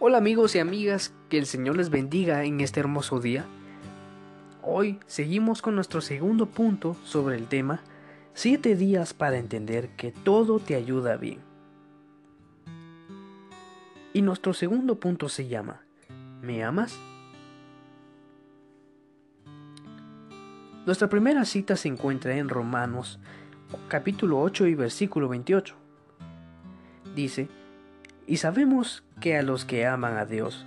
Hola amigos y amigas, que el Señor les bendiga en este hermoso día. Hoy seguimos con nuestro segundo punto sobre el tema 7 días para entender que todo te ayuda bien. Y nuestro segundo punto se llama ¿Me amas? Nuestra primera cita se encuentra en Romanos capítulo 8 y versículo 28. Dice, y sabemos que a los que aman a Dios,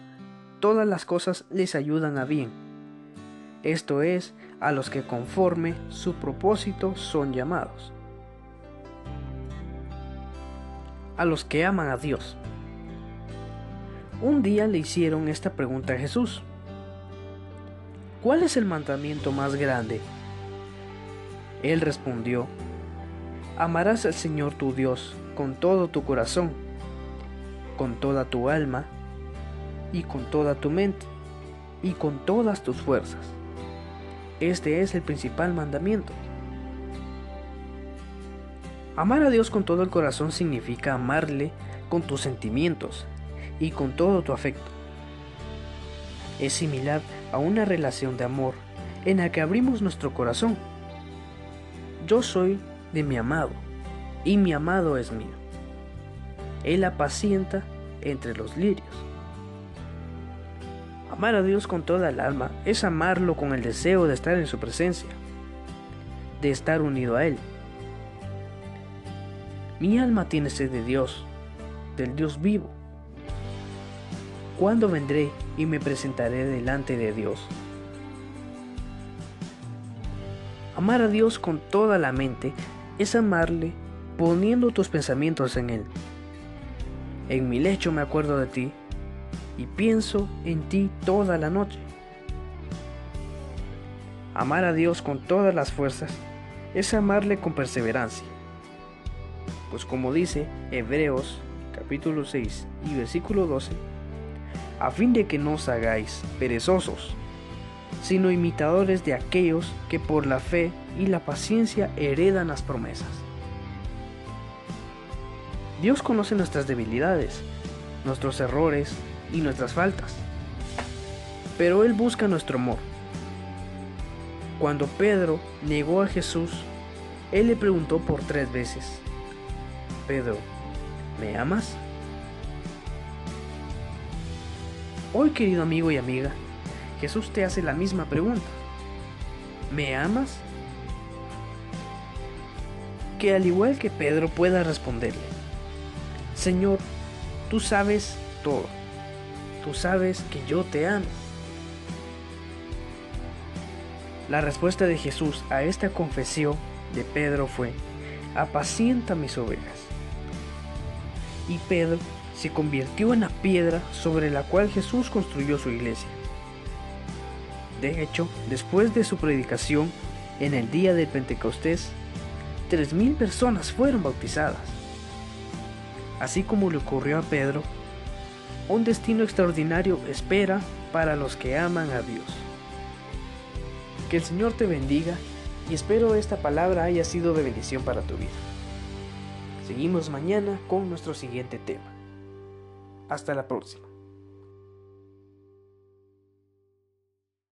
todas las cosas les ayudan a bien. Esto es, a los que conforme su propósito son llamados. A los que aman a Dios. Un día le hicieron esta pregunta a Jesús. ¿Cuál es el mandamiento más grande? Él respondió, Amarás al Señor tu Dios con todo tu corazón con toda tu alma y con toda tu mente y con todas tus fuerzas. Este es el principal mandamiento. Amar a Dios con todo el corazón significa amarle con tus sentimientos y con todo tu afecto. Es similar a una relación de amor en la que abrimos nuestro corazón. Yo soy de mi amado y mi amado es mío. Él apacienta entre los lirios. Amar a Dios con toda el alma es amarlo con el deseo de estar en su presencia, de estar unido a Él. Mi alma tiene sed de Dios, del Dios vivo. ¿Cuándo vendré y me presentaré delante de Dios? Amar a Dios con toda la mente es amarle poniendo tus pensamientos en Él. En mi lecho me acuerdo de ti y pienso en ti toda la noche. Amar a Dios con todas las fuerzas es amarle con perseverancia. Pues como dice Hebreos capítulo 6 y versículo 12, a fin de que no os hagáis perezosos, sino imitadores de aquellos que por la fe y la paciencia heredan las promesas. Dios conoce nuestras debilidades, nuestros errores y nuestras faltas. Pero Él busca nuestro amor. Cuando Pedro negó a Jesús, Él le preguntó por tres veces, Pedro, ¿me amas? Hoy, querido amigo y amiga, Jesús te hace la misma pregunta. ¿Me amas? Que al igual que Pedro pueda responderle, Señor, tú sabes todo. Tú sabes que yo te amo. La respuesta de Jesús a esta confesión de Pedro fue, apacienta mis ovejas. Y Pedro se convirtió en la piedra sobre la cual Jesús construyó su iglesia. De hecho, después de su predicación, en el día del Pentecostés, tres mil personas fueron bautizadas. Así como le ocurrió a Pedro, un destino extraordinario espera para los que aman a Dios. Que el Señor te bendiga y espero esta palabra haya sido de bendición para tu vida. Seguimos mañana con nuestro siguiente tema. Hasta la próxima.